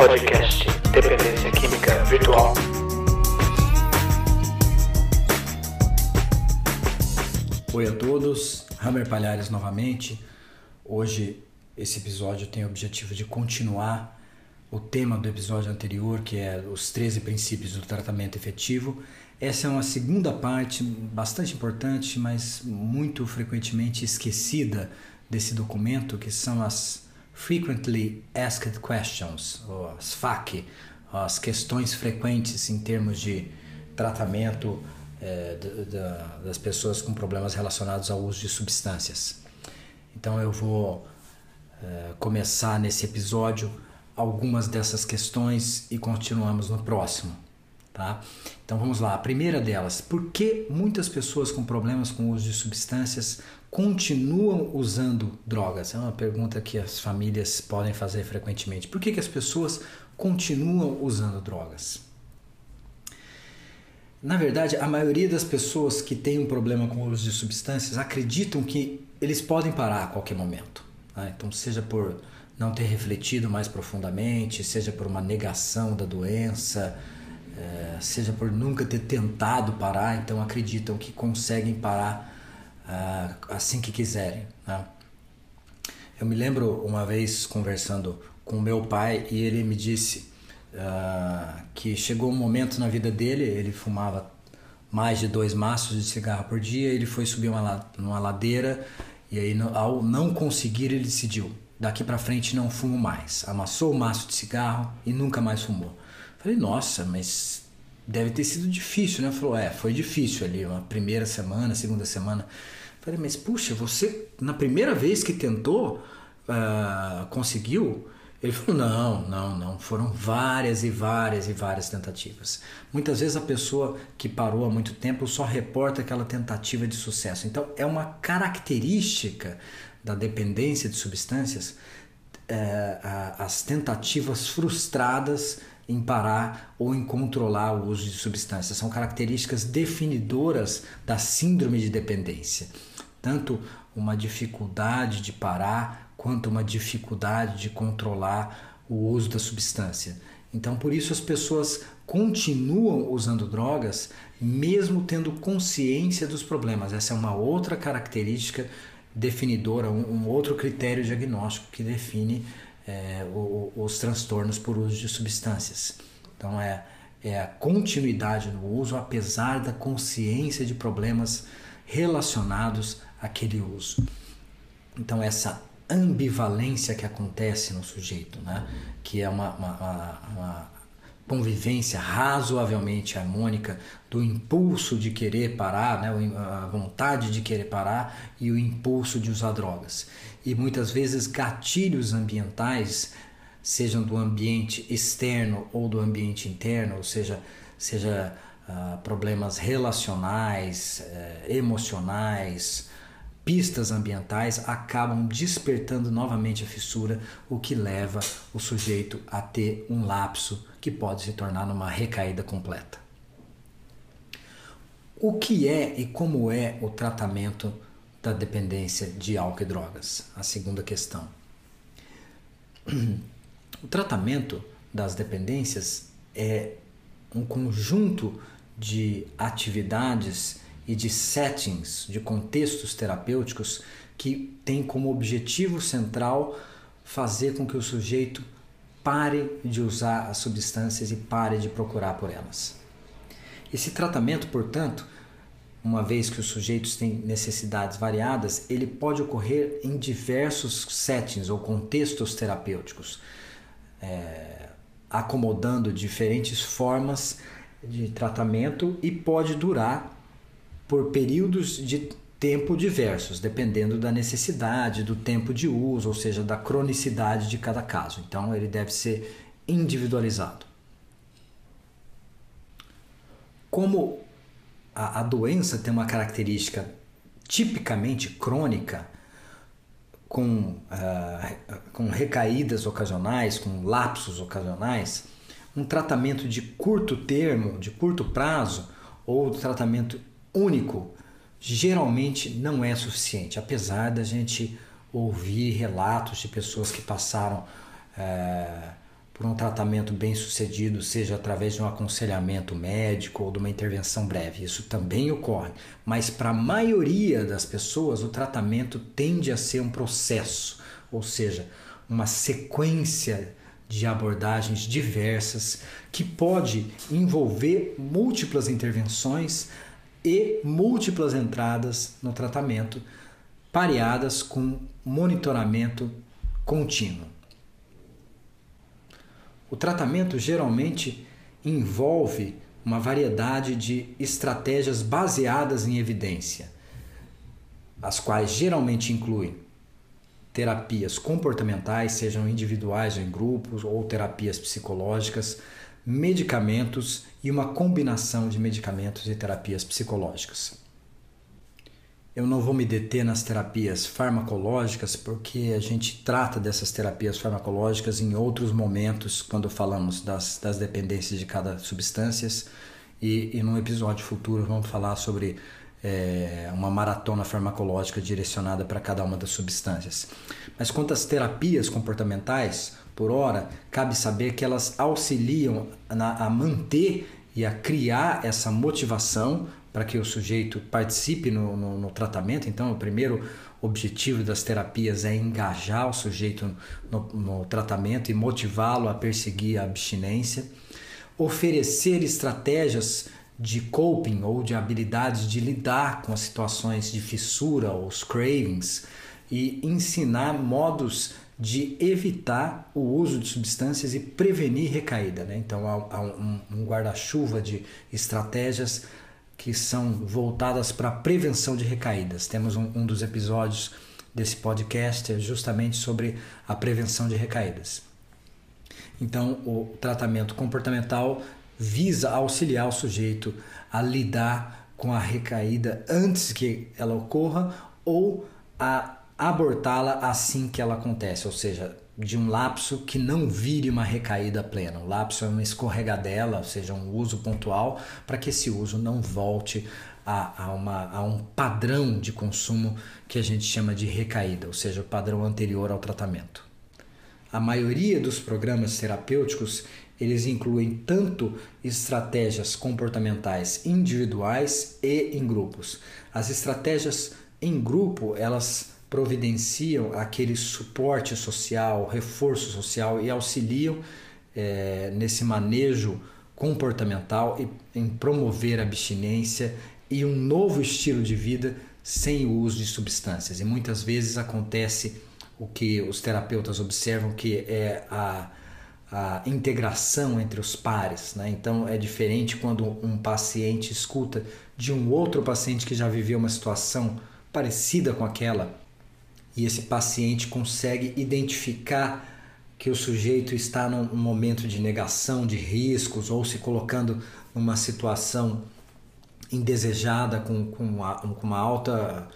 Podcast Dependência Química Virtual. Oi a todos, Hammer Palhares novamente. Hoje esse episódio tem o objetivo de continuar o tema do episódio anterior, que é os 13 princípios do tratamento efetivo. Essa é uma segunda parte bastante importante, mas muito frequentemente esquecida desse documento, que são as Frequently Asked Questions, ou as FAQ, as questões frequentes em termos de tratamento é, das pessoas com problemas relacionados ao uso de substâncias. Então eu vou é, começar nesse episódio algumas dessas questões e continuamos no próximo. Tá? Então vamos lá. A primeira delas, por que muitas pessoas com problemas com o uso de substâncias continuam usando drogas? É uma pergunta que as famílias podem fazer frequentemente. Por que, que as pessoas continuam usando drogas? Na verdade, a maioria das pessoas que têm um problema com o uso de substâncias acreditam que eles podem parar a qualquer momento. Tá? Então, seja por não ter refletido mais profundamente, seja por uma negação da doença, é, seja por nunca ter tentado parar, então acreditam que conseguem parar uh, assim que quiserem. Né? Eu me lembro uma vez conversando com meu pai e ele me disse uh, que chegou um momento na vida dele, ele fumava mais de dois maços de cigarro por dia, ele foi subir uma, uma ladeira e aí ao não conseguir ele decidiu daqui para frente não fumo mais. Amassou o maço de cigarro e nunca mais fumou. Falei, nossa, mas deve ter sido difícil, né? Falou, é, foi difícil ali, uma primeira semana, segunda semana. Falei, mas puxa, você na primeira vez que tentou, uh, conseguiu? Ele falou, não, não, não. Foram várias e várias e várias tentativas. Muitas vezes a pessoa que parou há muito tempo só reporta aquela tentativa de sucesso. Então é uma característica da dependência de substâncias é, as tentativas frustradas em parar ou em controlar o uso de substâncias. São características definidoras da síndrome de dependência. Tanto uma dificuldade de parar, quanto uma dificuldade de controlar o uso da substância. Então, por isso, as pessoas continuam usando drogas, mesmo tendo consciência dos problemas. Essa é uma outra característica definidora, um, um outro critério diagnóstico que define é, o, os transtornos por uso de substâncias. Então é, é a continuidade no uso, apesar da consciência de problemas relacionados àquele uso. Então essa ambivalência que acontece no sujeito, né? que é uma, uma, uma, uma convivência razoavelmente harmônica do impulso de querer parar, né, a vontade de querer parar e o impulso de usar drogas. E muitas vezes gatilhos ambientais, sejam do ambiente externo ou do ambiente interno, ou seja, seja uh, problemas relacionais, uh, emocionais, pistas ambientais acabam despertando novamente a fissura, o que leva o sujeito a ter um lapso que pode se tornar numa recaída completa. O que é e como é o tratamento da dependência de álcool e drogas? A segunda questão. O tratamento das dependências é um conjunto de atividades e de settings, de contextos terapêuticos que tem como objetivo central fazer com que o sujeito pare de usar as substâncias e pare de procurar por elas. Esse tratamento, portanto, uma vez que os sujeitos têm necessidades variadas, ele pode ocorrer em diversos settings ou contextos terapêuticos, é, acomodando diferentes formas de tratamento e pode durar por períodos de tempo diversos, dependendo da necessidade, do tempo de uso, ou seja, da cronicidade de cada caso. Então, ele deve ser individualizado. Como a, a doença tem uma característica tipicamente crônica, com, uh, com recaídas ocasionais, com lapsos ocasionais, um tratamento de curto termo, de curto prazo, ou tratamento único geralmente não é suficiente, apesar da gente ouvir relatos de pessoas que passaram é, por um tratamento bem sucedido, seja através de um aconselhamento médico ou de uma intervenção breve. Isso também ocorre, mas para a maioria das pessoas o tratamento tende a ser um processo, ou seja, uma sequência de abordagens diversas que pode envolver múltiplas intervenções e múltiplas entradas no tratamento, pareadas com monitoramento contínuo. O tratamento geralmente envolve uma variedade de estratégias baseadas em evidência, as quais geralmente incluem terapias comportamentais, sejam individuais ou em grupos, ou terapias psicológicas, medicamentos e uma combinação de medicamentos e terapias psicológicas. Eu não vou me deter nas terapias farmacológicas porque a gente trata dessas terapias farmacológicas em outros momentos quando falamos das, das dependências de cada substância e, e num episódio futuro vamos falar sobre é, uma maratona farmacológica direcionada para cada uma das substâncias. Mas quanto às terapias comportamentais, por hora, cabe saber que elas auxiliam na, a manter e a criar essa motivação para que o sujeito participe no, no, no, tratamento. Então, o primeiro objetivo das terapias é engajar o sujeito no, no tratamento e motivá-lo a perseguir a abstinência. Oferecer estratégias de coping ou de habilidades de lidar com as situações de fissura ou os cravings e ensinar modos de evitar o uso de substâncias e prevenir recaída. Né? Então, há, um, um guarda-chuva de estratégias que são voltadas para a prevenção de recaídas. Temos um, um dos episódios desse podcast é justamente sobre a prevenção de recaídas. Então, o tratamento comportamental visa auxiliar o sujeito a lidar com a recaída antes que ela ocorra ou a abortá-la assim que ela acontece, ou seja, de um lapso que não vire uma recaída plena. O lapso é uma escorregadela, ou seja, um uso pontual, para que esse uso não volte a, a, uma, a um padrão de consumo que a gente chama de recaída, ou seja, o padrão anterior ao tratamento. A maioria dos programas terapêuticos eles incluem tanto estratégias comportamentais individuais e em grupos. As estratégias em grupo, elas providenciam aquele suporte social, reforço social e auxiliam é, nesse manejo comportamental e em promover a abstinência e um novo estilo de vida sem o uso de substâncias. E muitas vezes acontece o que os terapeutas observam que é a, a integração entre os pares. Né? Então é diferente quando um paciente escuta de um outro paciente que já viveu uma situação parecida com aquela e esse paciente consegue identificar que o sujeito está num momento de negação de riscos ou se colocando numa situação indesejada com, com, uma, com uma alta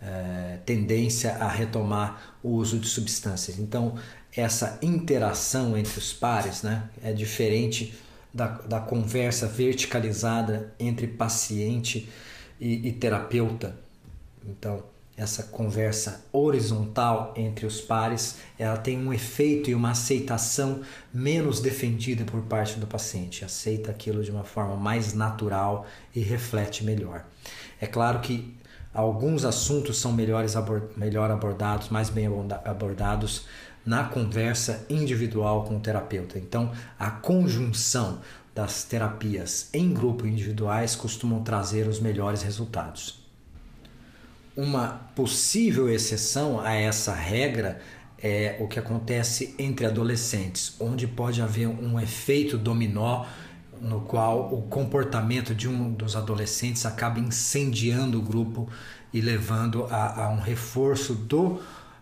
é, tendência a retomar o uso de substâncias. Então, essa interação entre os pares né, é diferente da, da conversa verticalizada entre paciente e, e terapeuta. Então, essa conversa horizontal entre os pares, ela tem um efeito e uma aceitação menos defendida por parte do paciente, aceita aquilo de uma forma mais natural e reflete melhor. É claro que alguns assuntos são melhores melhor abordados, mais bem abordados na conversa individual com o terapeuta. Então, a conjunção das terapias em grupo individuais costumam trazer os melhores resultados. Uma possível exceção a essa regra é o que acontece entre adolescentes, onde pode haver um efeito dominó no qual o comportamento de um dos adolescentes acaba incendiando o grupo e levando a, a um reforço do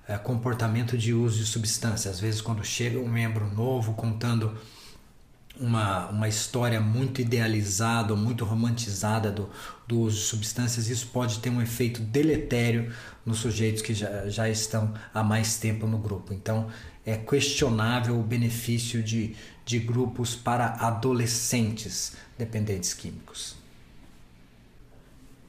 é, comportamento de uso de substância. Às vezes, quando chega um membro novo contando uma, uma história muito idealizada, muito romantizada do, do uso de substâncias, isso pode ter um efeito deletério nos sujeitos que já, já estão há mais tempo no grupo. Então, é questionável o benefício de, de grupos para adolescentes dependentes químicos.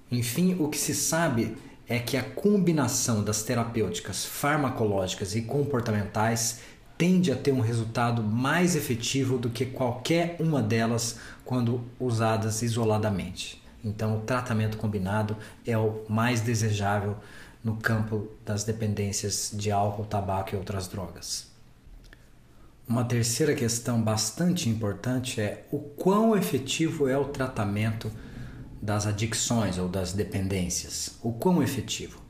Enfim, o que se sabe é que a combinação das terapêuticas farmacológicas e comportamentais tende a ter um resultado mais efetivo do que qualquer uma delas quando usadas isoladamente. Então, o tratamento combinado é o mais desejável no campo das dependências de álcool, tabaco e outras drogas. Uma terceira questão bastante importante é o quão efetivo é o tratamento das adicções ou das dependências. O quão efetivo?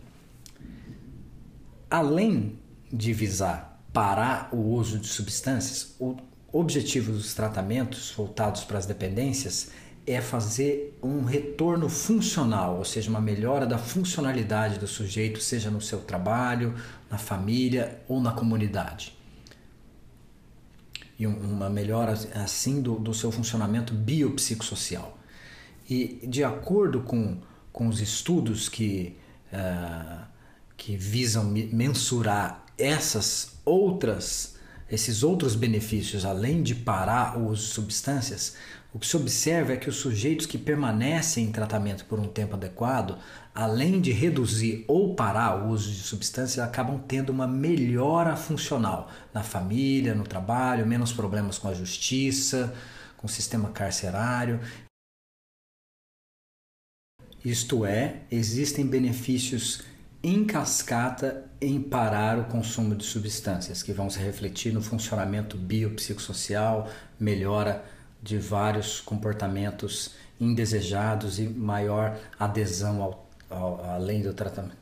Além de visar parar o uso de substâncias, o objetivo dos tratamentos voltados para as dependências é fazer um retorno funcional, ou seja, uma melhora da funcionalidade do sujeito, seja no seu trabalho, na família ou na comunidade. E uma melhora assim do, do seu funcionamento biopsicossocial. E de acordo com, com os estudos que, uh, que visam mensurar essas outras esses outros benefícios, além de parar o uso de substâncias, o que se observa é que os sujeitos que permanecem em tratamento por um tempo adequado, além de reduzir ou parar o uso de substâncias, acabam tendo uma melhora funcional na família, no trabalho, menos problemas com a justiça, com o sistema carcerário. Isto é, existem benefícios em cascata em parar o consumo de substâncias, que vão se refletir no funcionamento biopsicossocial, melhora de vários comportamentos indesejados e maior adesão ao, ao, além do tratamento.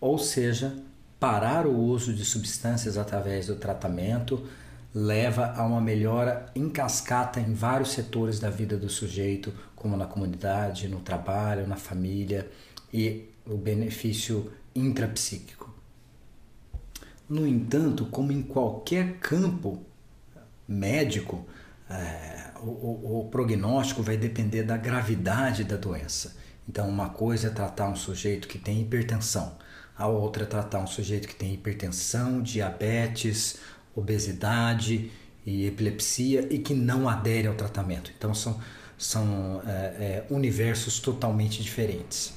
Ou seja, parar o uso de substâncias através do tratamento leva a uma melhora em cascata em vários setores da vida do sujeito, como na comunidade, no trabalho, na família e o benefício intrapsíquico. No entanto, como em qualquer campo médico, é, o, o, prognóstico vai depender da gravidade da doença. Então, uma coisa é tratar um sujeito que tem hipertensão, a outra é tratar um sujeito que tem hipertensão, diabetes, obesidade e epilepsia e que não adere ao tratamento. Então são, são é, é, universos totalmente diferentes.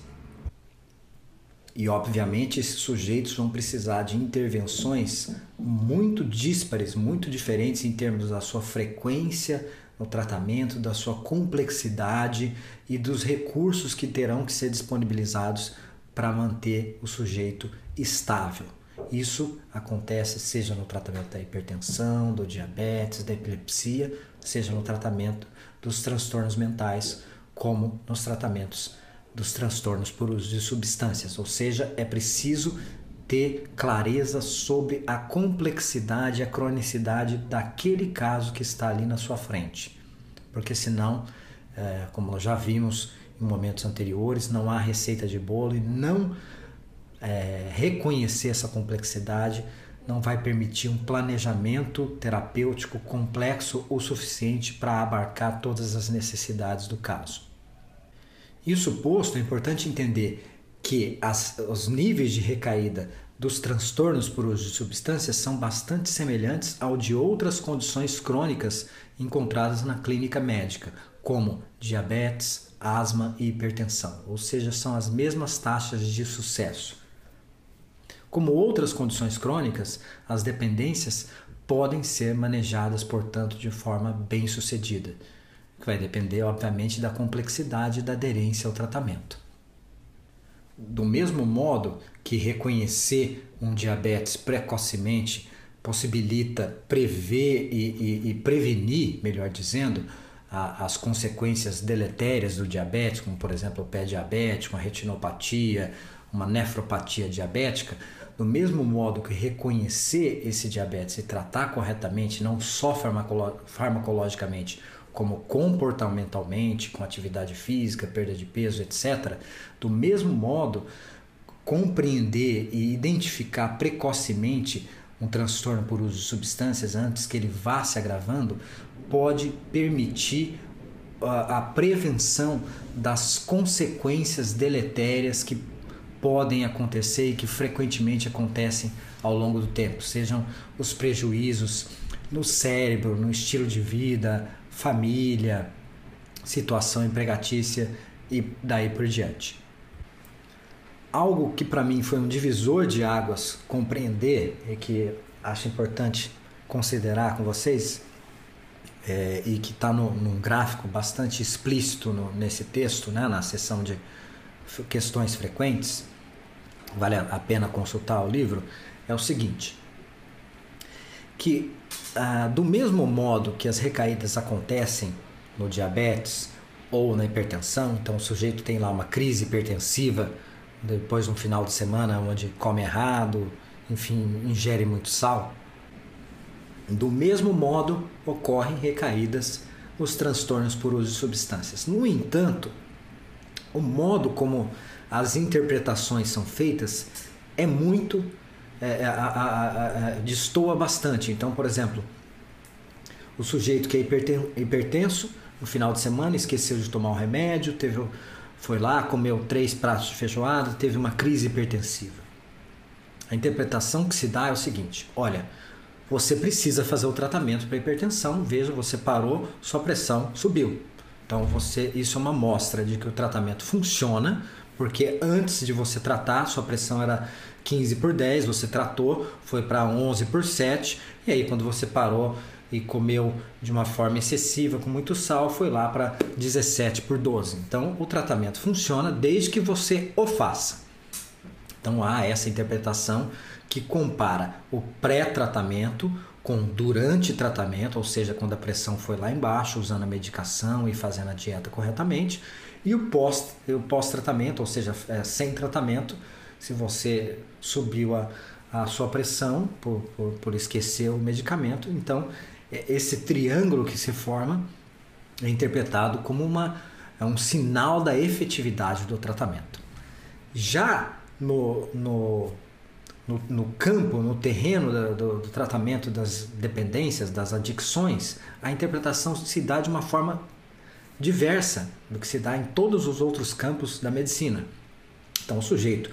E obviamente esses sujeitos vão precisar de intervenções muito díspares, muito diferentes em termos da sua frequência no tratamento, da sua complexidade e dos recursos que terão que ser disponibilizados para manter o sujeito estável. Isso acontece seja no tratamento da hipertensão, do diabetes, da epilepsia, seja no tratamento dos transtornos mentais, como nos tratamentos dos transtornos por uso de substâncias. Ou seja, é preciso ter clareza sobre a complexidade, a cronicidade daquele caso que está ali na sua frente. Porque senão, é, como nós já vimos em momentos anteriores, não há receita de bolo e não é, reconhecer essa complexidade não vai permitir um planejamento terapêutico complexo o suficiente para abarcar todas as necessidades do caso. Isso posto, é importante entender que as, os níveis de recaída dos transtornos por uso de substâncias são bastante semelhantes ao de outras condições crônicas encontradas na clínica médica, como diabetes, asma e hipertensão, ou seja, são as mesmas taxas de sucesso. Como outras condições crônicas, as dependências podem ser manejadas, portanto, de forma bem sucedida, que vai depender, obviamente, da complexidade da aderência ao tratamento. Do mesmo modo que reconhecer um diabetes precocemente possibilita prever e, e, e prevenir, melhor dizendo, a, as consequências deletérias do diabetes, como por exemplo o pé diabético, a retinopatia, uma nefropatia diabética, do mesmo modo que reconhecer esse diabetes e tratar corretamente, não só farmacolo farmacologicamente, como comportamentalmente, com atividade física, perda de peso, etc., do mesmo modo, compreender e identificar precocemente um transtorno por uso de substâncias antes que ele vá se agravando pode permitir a, a prevenção das consequências deletérias que podem acontecer e que frequentemente acontecem ao longo do tempo, sejam os prejuízos no cérebro, no estilo de vida, família, situação empregatícia e daí por diante. algo que para mim foi um divisor de águas compreender e que acho importante considerar com vocês é, e que está num gráfico bastante explícito no, nesse texto, né, na seção de questões frequentes, vale a pena consultar o livro, é o seguinte: que ah, do mesmo modo que as recaídas acontecem no diabetes ou na hipertensão, então o sujeito tem lá uma crise hipertensiva depois de um final de semana onde come errado, enfim, ingere muito sal. Do mesmo modo, ocorrem recaídas nos transtornos por uso de substâncias. No entanto, o modo como as interpretações são feitas é muito. É, é a, a, a, destoa bastante. Então, por exemplo, o sujeito que é hipertenso, no final de semana esqueceu de tomar o remédio, teve, foi lá, comeu três pratos de feijoada, teve uma crise hipertensiva. A interpretação que se dá é o seguinte: olha, você precisa fazer o tratamento para hipertensão, veja, você parou, sua pressão subiu. Então você, isso é uma mostra de que o tratamento funciona, porque antes de você tratar, sua pressão era 15 por 10, você tratou, foi para 11 por 7, e aí quando você parou e comeu de uma forma excessiva, com muito sal, foi lá para 17 por 12. Então o tratamento funciona desde que você o faça. Então há essa interpretação que compara o pré-tratamento com durante tratamento, ou seja, quando a pressão foi lá embaixo, usando a medicação e fazendo a dieta corretamente, e o pós o pós-tratamento, ou seja, é, sem tratamento, se você subiu a, a sua pressão por, por, por esquecer o medicamento, então é, esse triângulo que se forma é interpretado como uma, é um sinal da efetividade do tratamento. Já no, no no, no campo, no terreno do, do, do tratamento das dependências, das adicções, a interpretação se dá de uma forma diversa do que se dá em todos os outros campos da medicina. Então, o sujeito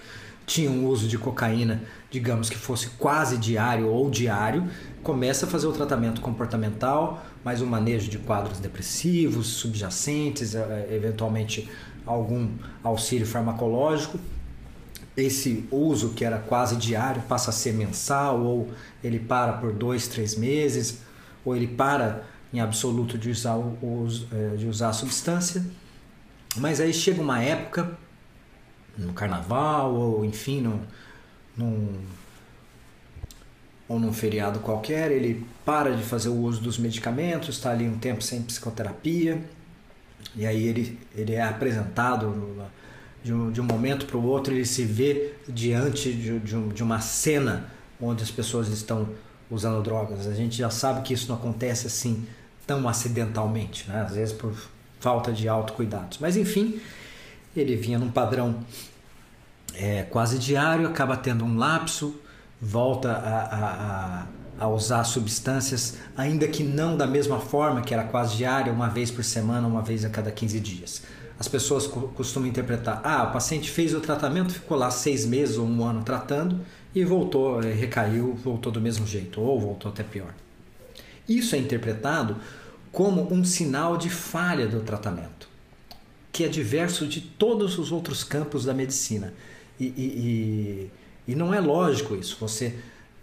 tinha um uso de cocaína, digamos que fosse quase diário ou diário, começa a fazer o tratamento comportamental, mais um manejo de quadros depressivos, subjacentes, eh, eventualmente algum auxílio farmacológico esse uso que era quase diário passa a ser mensal, ou ele para por dois, três meses, ou ele para em absoluto de usar, é, de usar a substância. Mas aí chega uma época, no carnaval, ou enfim, no, num, ou num feriado qualquer, ele para de fazer o uso dos medicamentos, está ali um tempo sem psicoterapia, e aí ele, ele é apresentado de um, de um momento para o outro, ele se vê diante de, de, um, de uma cena onde as pessoas estão usando drogas. A gente já sabe que isso não acontece assim tão acidentalmente, né? às vezes por falta de autocuidados. Mas enfim, ele vinha num padrão é, quase diário, acaba tendo um lapso, volta a, a, a, usar substâncias, ainda que não da mesma forma que era quase diária, uma vez por semana, uma vez a cada 15 dias as pessoas costumam interpretar: ah, o paciente fez o tratamento, ficou lá seis meses ou um ano tratando e voltou, eh, recaiu, voltou do mesmo jeito, ou voltou até pior. Isso é interpretado como um sinal de falha do tratamento, que é diverso de todos os outros campos da medicina. E, e, e, e não é lógico isso, você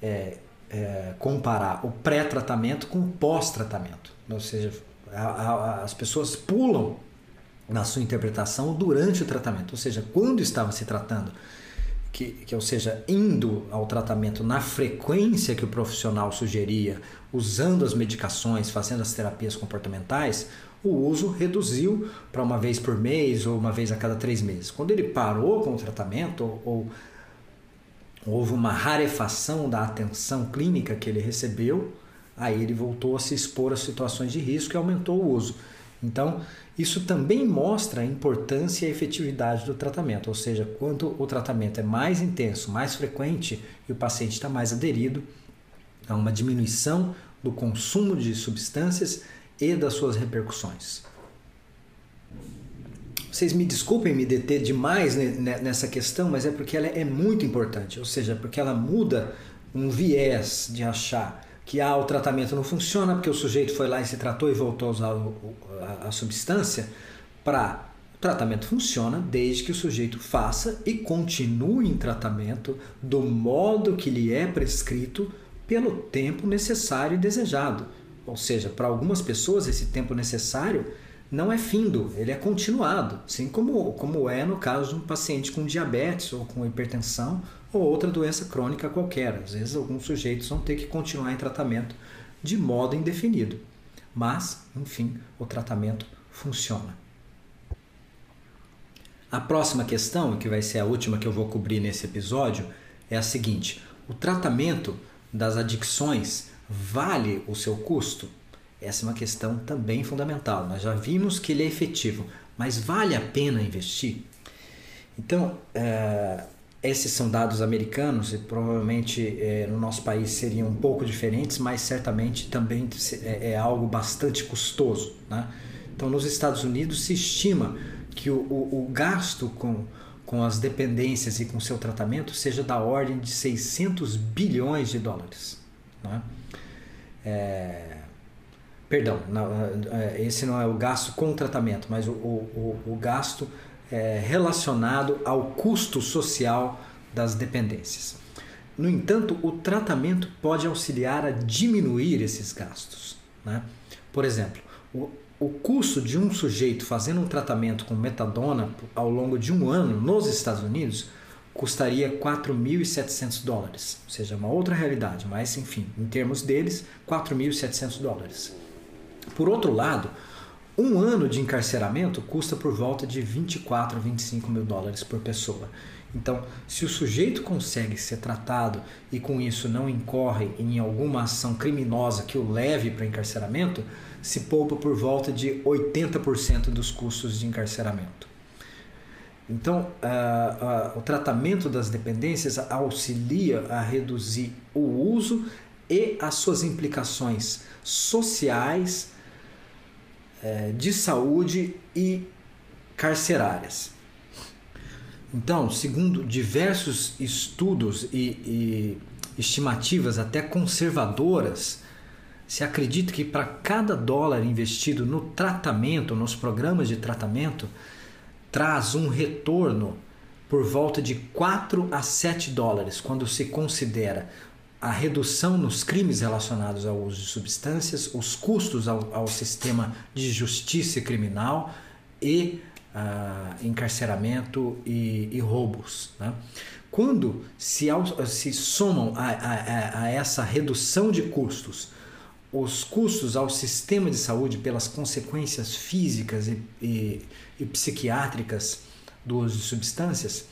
é, é, comparar o pré-tratamento com o pós-tratamento. Ou seja, a, a, as pessoas pulam na sua interpretação durante o tratamento, ou seja, quando estava se tratando, que, que ou seja, indo ao tratamento na frequência que o profissional sugeria, usando as medicações, fazendo as terapias comportamentais, o uso reduziu para uma vez por mês ou uma vez a cada três meses. Quando ele parou com o tratamento ou, ou houve uma rarefação da atenção clínica que ele recebeu, aí ele voltou a se expor a situações de risco e aumentou o uso. Então, isso também mostra a importância e a efetividade do tratamento, ou seja, quando o tratamento é mais intenso, mais frequente e o paciente está mais aderido, há uma diminuição do consumo de substâncias e das suas repercussões. Vocês me desculpem me deter demais nessa questão, mas é porque ela é muito importante, ou seja, porque ela muda um viés de achar que ah, o tratamento não funciona porque o sujeito foi lá e se tratou e voltou a usar a, a substância para O tratamento funciona desde que o sujeito faça e continue em tratamento do modo que lhe é prescrito pelo tempo necessário e desejado. Ou seja, para algumas pessoas esse tempo necessário não é findo, ele é continuado, assim como, como é no caso de um paciente com diabetes ou com hipertensão ou outra doença crônica qualquer. Às vezes, alguns sujeitos vão ter que continuar em tratamento de modo indefinido. Mas, enfim, o tratamento funciona. A próxima questão, que vai ser a última que eu vou cobrir nesse episódio, é a seguinte: o tratamento das adicções vale o seu custo? Essa é uma questão também fundamental. Nós já vimos que ele é efetivo, mas vale a pena investir? Então, é, esses são dados americanos e provavelmente é, no nosso país seriam um pouco diferentes, mas certamente também é, é algo bastante custoso. Né? Então, nos Estados Unidos se estima que o, o, o, gasto com, com as dependências e com seu tratamento seja da ordem de 600 bilhões de dólares. Né? É, perdão, não, é, esse não é o gasto com o tratamento, mas o, o, o gasto é, relacionado ao custo social das dependências. No entanto, o tratamento pode auxiliar a diminuir esses gastos. Né? Por exemplo, o, o custo de um sujeito fazendo um tratamento com metadona ao longo de um ano nos Estados Unidos custaria 4.700 dólares, ou seja, uma outra realidade, mas enfim, em termos deles, 4.700 dólares. Por outro lado, um ano de encarceramento custa por volta de 24 a 25 mil dólares por pessoa. Então, se o sujeito consegue ser tratado e com isso não incorre em alguma ação criminosa que o leve para encarceramento, se poupa por volta de 80% dos custos de encarceramento. Então, o tratamento das dependências auxilia a reduzir o uso e as suas implicações sociais, uh, de saúde e carcerárias. Então, segundo diversos estudos e, e estimativas até conservadoras, se acredita que para cada dólar investido no tratamento, nos programas de tratamento, traz um retorno por volta de 4 a 7 dólares quando se considera a redução nos crimes relacionados ao uso de substâncias, os custos ao, ao sistema de justiça criminal e uh, encarceramento e, e roubos. Né? Quando se, se somam a, a, a essa redução de custos os custos ao sistema de saúde pelas consequências físicas e, e, e psiquiátricas do uso de substâncias,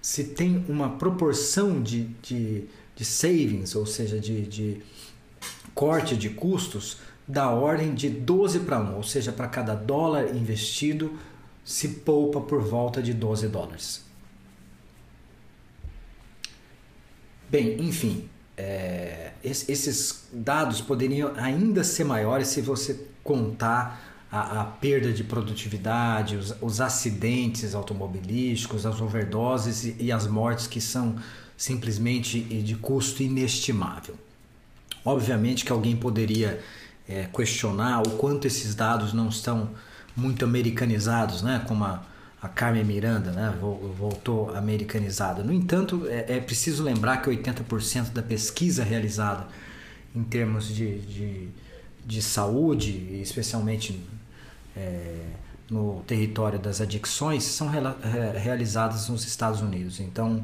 se tem uma proporção de, de, de savings, ou seja, de, de corte de custos, da ordem de 12 para 1, ou seja, para cada dólar investido se poupa por volta de 12 dólares. Bem, enfim, é, esses dados poderiam ainda ser maiores se você contar a, a perda de produtividade, os, os, acidentes automobilísticos, as overdoses e, e as mortes que são simplesmente de custo inestimável. Obviamente que alguém poderia é, questionar o quanto esses dados não estão muito americanizados, né? como a, a Carmen Miranda né, voltou americanizada. No entanto, é, é preciso lembrar que 80% da pesquisa realizada em termos de, de, de saúde, especialmente é, no território das adicções, são realizadas nos Estados Unidos. Então,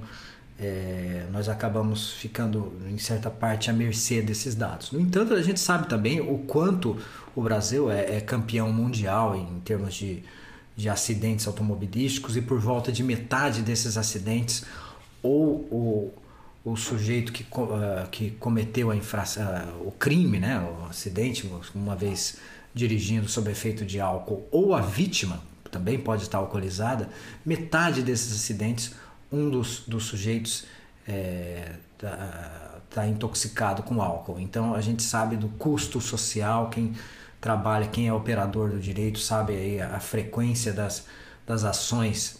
é, nós acabamos ficando, em certa parte, à mercê desses dados. No entanto, a gente sabe também o quanto o Brasil é, é campeão mundial em termos de de acidentes automobilísticos e por volta de metade desses acidentes ou o, sujeito que, uh, que cometeu a infração, uh, o crime, né, o acidente, uma vez dirigindo sob efeito de álcool, ou a vítima também pode estar alcoolizada, metade desses acidentes, um dos, dos sujeitos está é, tá, tá intoxicado com álcool. Então a gente sabe do custo social, quem trabalha, quem é operador do direito, sabe aí a, frequência das, das ações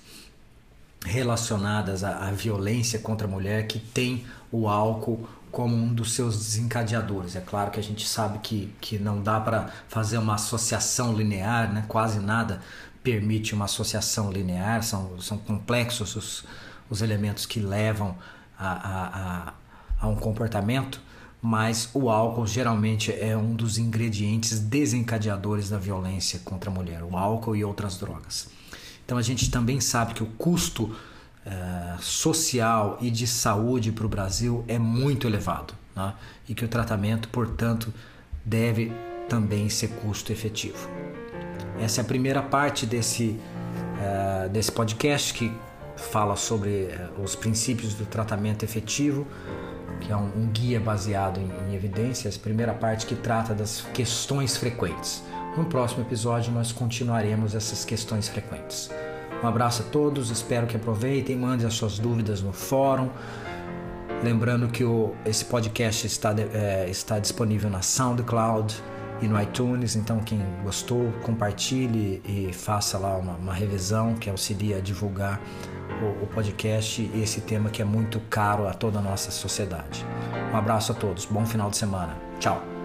relacionadas à, à violência contra a mulher que tem o álcool como um dos seus desencadeadores. É claro que a gente sabe que, que não dá para fazer uma associação linear, né? quase nada, permite uma associação linear, são, são complexos os, os elementos que levam a, a, a, a um comportamento, mas o álcool geralmente é um dos ingredientes desencadeadores da violência contra a mulher, o álcool e outras drogas. Então a gente também sabe que o custo uh, social e de saúde para o Brasil é muito elevado né? e que o tratamento, portanto, deve também ser custo efetivo. Essa é a primeira parte desse, uh, desse podcast que fala sobre uh, os princípios do tratamento efetivo, que é um, um guia baseado em, em evidências. Primeira parte que trata das questões frequentes. No próximo episódio nós continuaremos essas questões frequentes. Um abraço a todos, espero que aproveitem, mandem as suas dúvidas no fórum. Lembrando que o, esse podcast está, é, está disponível na SoundCloud e no iTunes, então quem gostou, compartilhe e faça lá uma, uma revisão que auxilia a divulgar o, o podcast e esse tema que é muito caro a toda a nossa sociedade. Um abraço a todos, bom final de semana. Tchau.